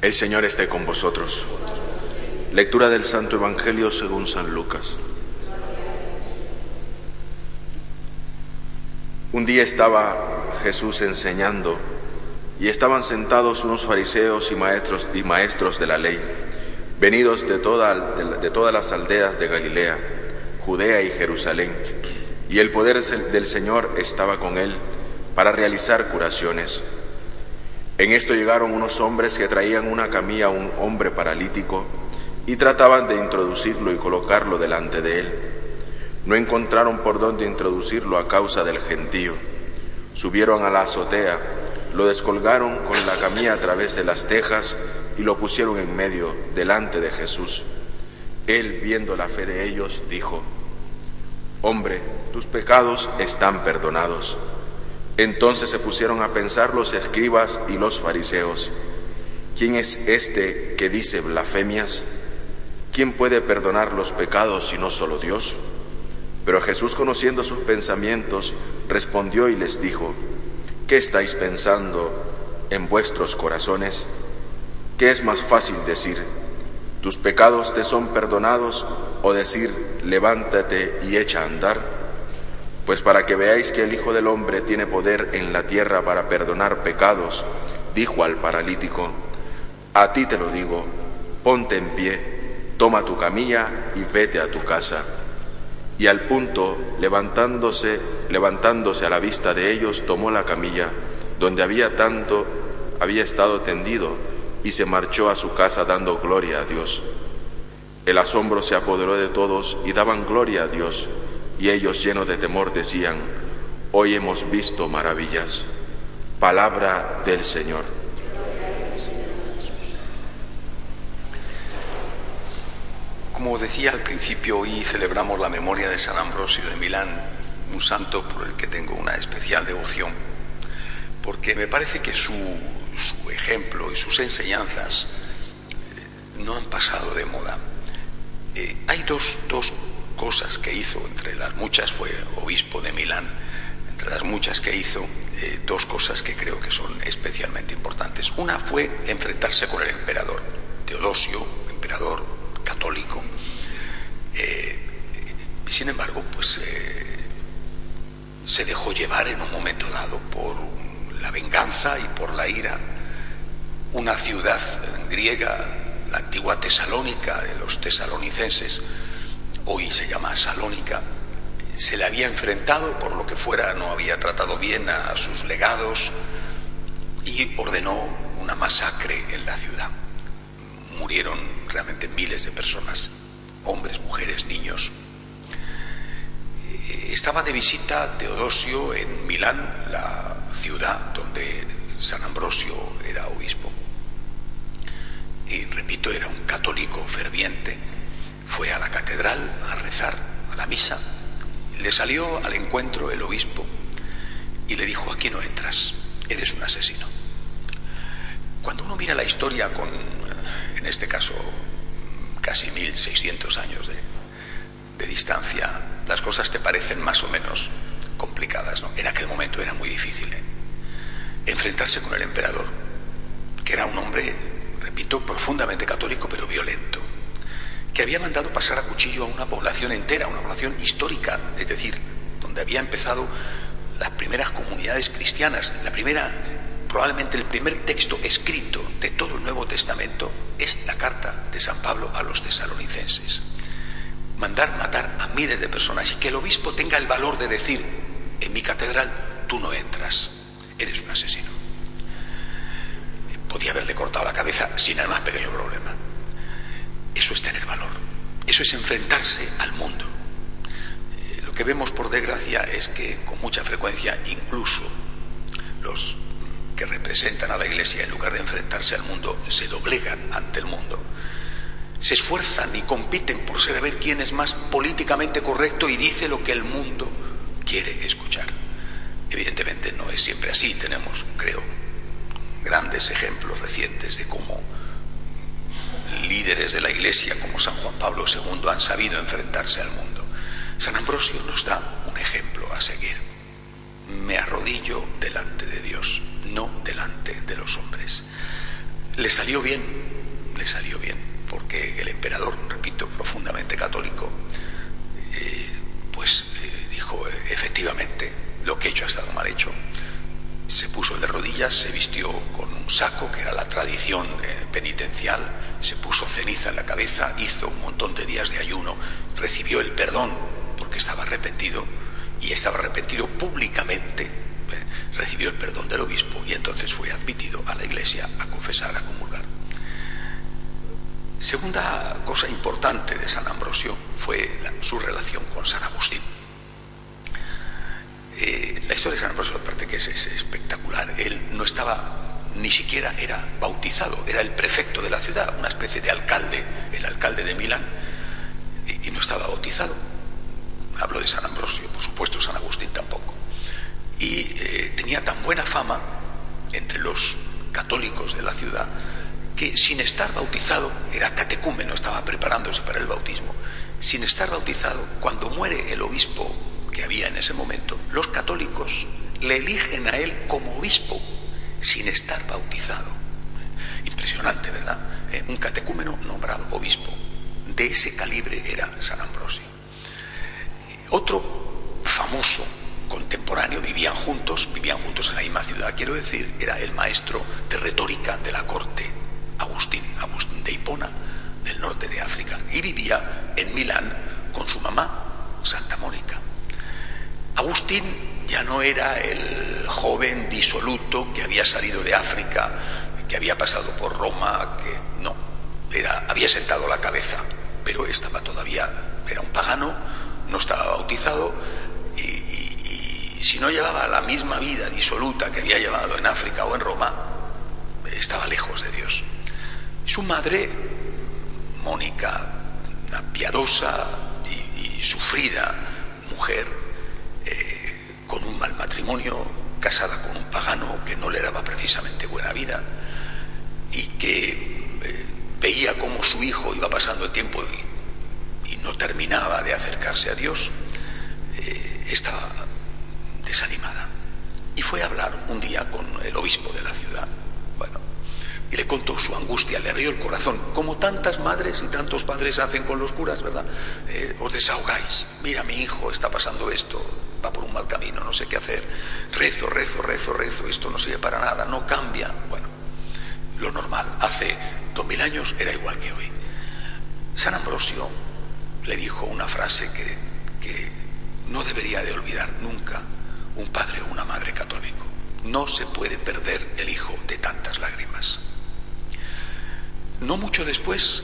El Señor esté con vosotros. Lectura del Santo Evangelio según San Lucas. Un día estaba Jesús enseñando y estaban sentados unos fariseos y maestros y maestros de la ley, venidos de, de todas las aldeas de Galilea, Judea y Jerusalén, y el poder del Señor estaba con él para realizar curaciones. En esto llegaron unos hombres que traían una camilla a un hombre paralítico y trataban de introducirlo y colocarlo delante de él. No encontraron por dónde introducirlo a causa del gentío. Subieron a la azotea, lo descolgaron con la camilla a través de las tejas y lo pusieron en medio, delante de Jesús. Él, viendo la fe de ellos, dijo, Hombre, tus pecados están perdonados. Entonces se pusieron a pensar los escribas y los fariseos, ¿quién es este que dice blasfemias? ¿Quién puede perdonar los pecados si no solo Dios? Pero Jesús, conociendo sus pensamientos, respondió y les dijo, ¿qué estáis pensando en vuestros corazones? ¿Qué es más fácil decir, tus pecados te son perdonados o decir, levántate y echa a andar? Pues para que veáis que el Hijo del Hombre tiene poder en la tierra para perdonar pecados, dijo al paralítico, a ti te lo digo, ponte en pie, toma tu camilla y vete a tu casa. Y al punto, levantándose, levantándose a la vista de ellos, tomó la camilla, donde había tanto, había estado tendido, y se marchó a su casa dando gloria a Dios. El asombro se apoderó de todos y daban gloria a Dios y ellos llenos de temor decían, hoy hemos visto maravillas. Palabra del Señor. Como decía al principio, hoy celebramos la memoria de San Ambrosio de Milán, un santo por el que tengo una especial devoción, porque me parece que su, ejemplo y sus enseñanzas eh, no han pasado de moda. Eh, hay dos, dos cosas que hizo, entre las muchas fue obispo de Milán, entre las muchas que hizo, eh, dos cosas que creo que son especialmente importantes. Una fue enfrentarse con el emperador, Teodosio, emperador católico. Eh, sin embargo, pues eh, se dejó llevar en un momento dado por la venganza y por la ira. Una ciudad griega, la antigua Tesalónica de los tesalonicenses, hoy se llama Salónica, se le había enfrentado por lo que fuera, no había tratado bien a sus legados y ordenó una masacre en la ciudad. Murieron realmente miles de personas, hombres, mujeres, niños. Eh, estaba de visita Teodosio en Milán, la ciudad donde San Ambrosio era obispo. Y repito, era un católico ferviente fue a la catedral a rezar a la misa. Le salió al encuentro el obispo y le dijo, aquí no entras, eres un asesino. Cuando uno mira la historia con, en este caso, casi 1600 años de, de distancia, las cosas te parecen más o menos complicadas. ¿no? En aquel momento era muy difícil ¿eh? enfrentarse con el emperador, que era un hombre, repito, profundamente católico, pero violento que había mandado pasar a cuchillo a una población entera, una población histórica, es decir, donde había empezado las primeras comunidades cristianas, la primera, probablemente el primer texto escrito de todo el Nuevo Testamento es la carta de San Pablo a los tesalonicenses. Mandar matar a miles de personas y que el obispo tenga el valor de decir, en mi catedral tú no entras, eres un asesino. Podía haberle cortado la cabeza sin el más pequeño problema. Eso es tener valor, es enfrentarse al mundo. Eh, lo que vemos, por desgracia, es que con mucha frecuencia incluso los que representan a la Iglesia, en lugar de enfrentarse al mundo, se doblegan ante el mundo. Se esfuerzan y compiten por ver quién es más políticamente correcto y dice lo que el mundo quiere escuchar. Evidentemente no es siempre así. Tenemos, creo, grandes ejemplos recientes de cómo líderes de la Iglesia como San Juan Pablo II han sabido enfrentarse al mundo. San Ambrosio nos da un ejemplo a seguir. Me arrodillo delante de Dios, no delante de los hombres. Le salió bien, le salió bien, porque el emperador, repito, profundamente católico, eh, pues eh, dijo, efectivamente, lo que he hecho ha estado mal hecho. Se puso de rodillas, se vistió con un saco, que era la tradición eh, penitencial, se puso ceniza en la cabeza, hizo un montón de días de ayuno, recibió el perdón porque estaba arrepentido y estaba arrepentido públicamente, eh, recibió el perdón del obispo y entonces fue admitido a la iglesia a confesar, a comulgar. Segunda cosa importante de San Ambrosio fue su relación con San Agustín. Historia de San Ambrosio, aparte que es, espectacular, él no estaba ni siquiera era bautizado, era el prefecto de la ciudad, una especie de alcalde, el alcalde de Milán, y no estaba bautizado. Hablo de San Ambrosio, por supuesto San Agustín tampoco, y eh, tenía tan buena fama entre los católicos de la ciudad que sin estar bautizado, era catecúmeno, estaba preparándose para el bautismo, sin estar bautizado, cuando muere el obispo había en ese momento, los católicos le eligen a él como obispo sin estar bautizado. Impresionante, ¿verdad? Eh, un catecúmeno nombrado obispo. De ese calibre era San Ambrosio. Otro famoso contemporáneo, vivían juntos, vivían juntos en la misma ciudad, quiero decir, era el maestro de retórica de la corte, Agustín, Agustín de Hipona, del norte de África, y vivía en Milán con su mamá, Santa Mónica. Agustín ya no era el joven disoluto que había salido de África, que había pasado por Roma, que no, era, había sentado la cabeza, pero estaba todavía, era un pagano, no estaba bautizado y, si no llevaba la misma vida disoluta que había llevado en África o en Roma, estaba lejos de Dios. Su madre, Mónica, una piadosa y, sufrida mujer, eh, con un mal casada con un pagano que no le daba precisamente buena vida y que eh, veía cómo su hijo iba pasando el tiempo y no terminaba de acercarse a Dios, eh, estaba desanimada. Y fue a hablar un día con el obispo de la ciudad. Y le contó su angustia, le abrió el corazón, como tantas madres y tantos padres hacen con los curas, ¿verdad? Eh, os desahogáis, mira, mi hijo está pasando esto, va por un mal camino, no sé qué hacer, rezo, rezo, rezo, rezo, esto no sirve para nada, no cambia. Bueno, lo normal, hace dos mil años era igual que hoy. San Ambrosio le dijo una frase que, no debería de olvidar nunca un padre o una madre católico. No se puede perder el hijo de tantas lágrimas. No mucho después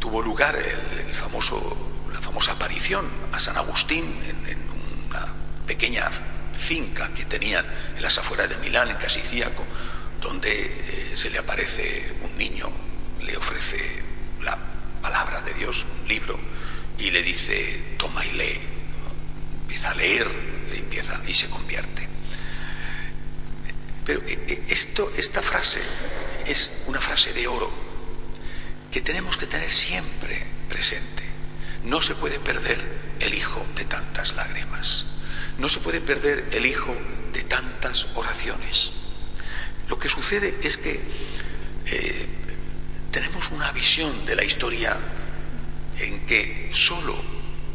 tuvo lugar el, famoso, la famosa aparición a San Agustín en, una pequeña finca que tenían en las afueras de Milán, en Casicíaco, donde eh, se le aparece un niño, le ofrece la palabra de Dios, un libro, y le dice, toma y lee. Empieza a leer empieza, y se convierte. Pero eh, eh, esto, esta frase es una frase de oro que tenemos que tener siempre presente. No se puede perder el hijo de tantas lágrimas. No se puede perder el hijo de tantas oraciones. Lo que sucede es que eh, tenemos una visión de la historia en que solo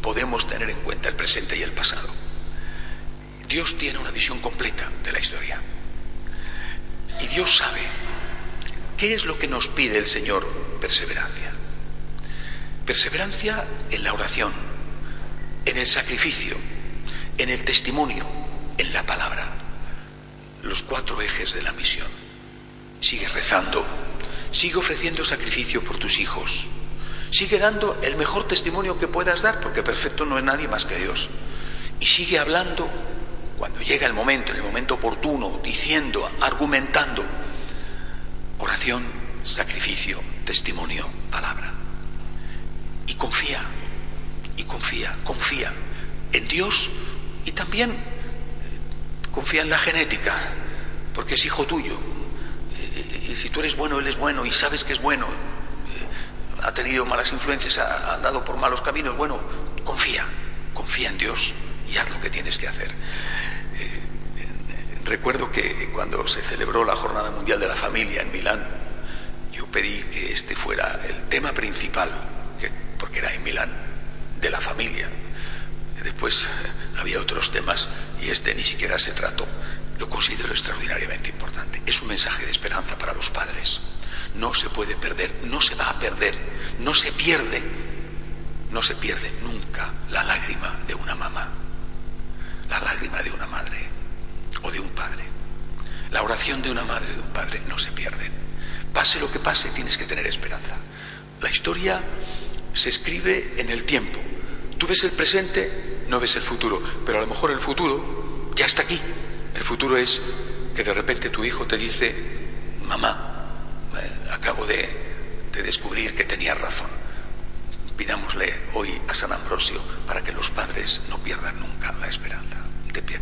podemos tener en cuenta el presente y el pasado. Dios tiene una visión completa de la historia. Y Dios sabe qué es lo que nos pide el Señor, perseverancia. Perseverancia en la oración, en el sacrificio, en el testimonio, en la palabra. Los cuatro ejes de la misión. Sigue rezando, sigue ofreciendo sacrificio por tus hijos, Sigue dando el mejor testimonio que puedas dar, porque perfecto no es nadie más que Dios. Y sigue hablando cuando llega el momento, en el momento oportuno, diciendo, argumentando. Oración, sacrificio, testimonio, palabra. Y confía, y confía, confía en Dios y también eh, confía en la genética, porque es hijo tuyo. Eh, y si tú eres bueno, Él es bueno y sabes que es bueno ha tenido malas influencias, ha andado por malos caminos, bueno, confía, confía en Dios y haz lo que tienes que hacer. Eh, recuerdo que cuando se celebró la Jornada Mundial de la Familia en Milán, pedí que este fuera el tema principal, que, porque era en Milán, de la familia. Después eh, había otros temas y este ni siquiera se trató. Lo considero extraordinariamente importante. Es un mensaje de esperanza para los padres. No se puede perder, no se va a perder, no se pierde, no se pierde nunca la lágrima de una mamá, la lágrima de una madre o de un padre. La oración de una madre o de un padre no se pierde. Pase lo que pase, tienes que tener esperanza. La historia se escribe en el tiempo. Tú ves el presente, no ves el futuro, pero a lo mejor el futuro ya está aquí. El futuro es que de repente tu hijo te dice, mamá, eh, acabo de, de descubrir que tenía razón. Pidámosle hoy a San Ambrosio para que los padres no pierdan nunca la esperanza. De pie.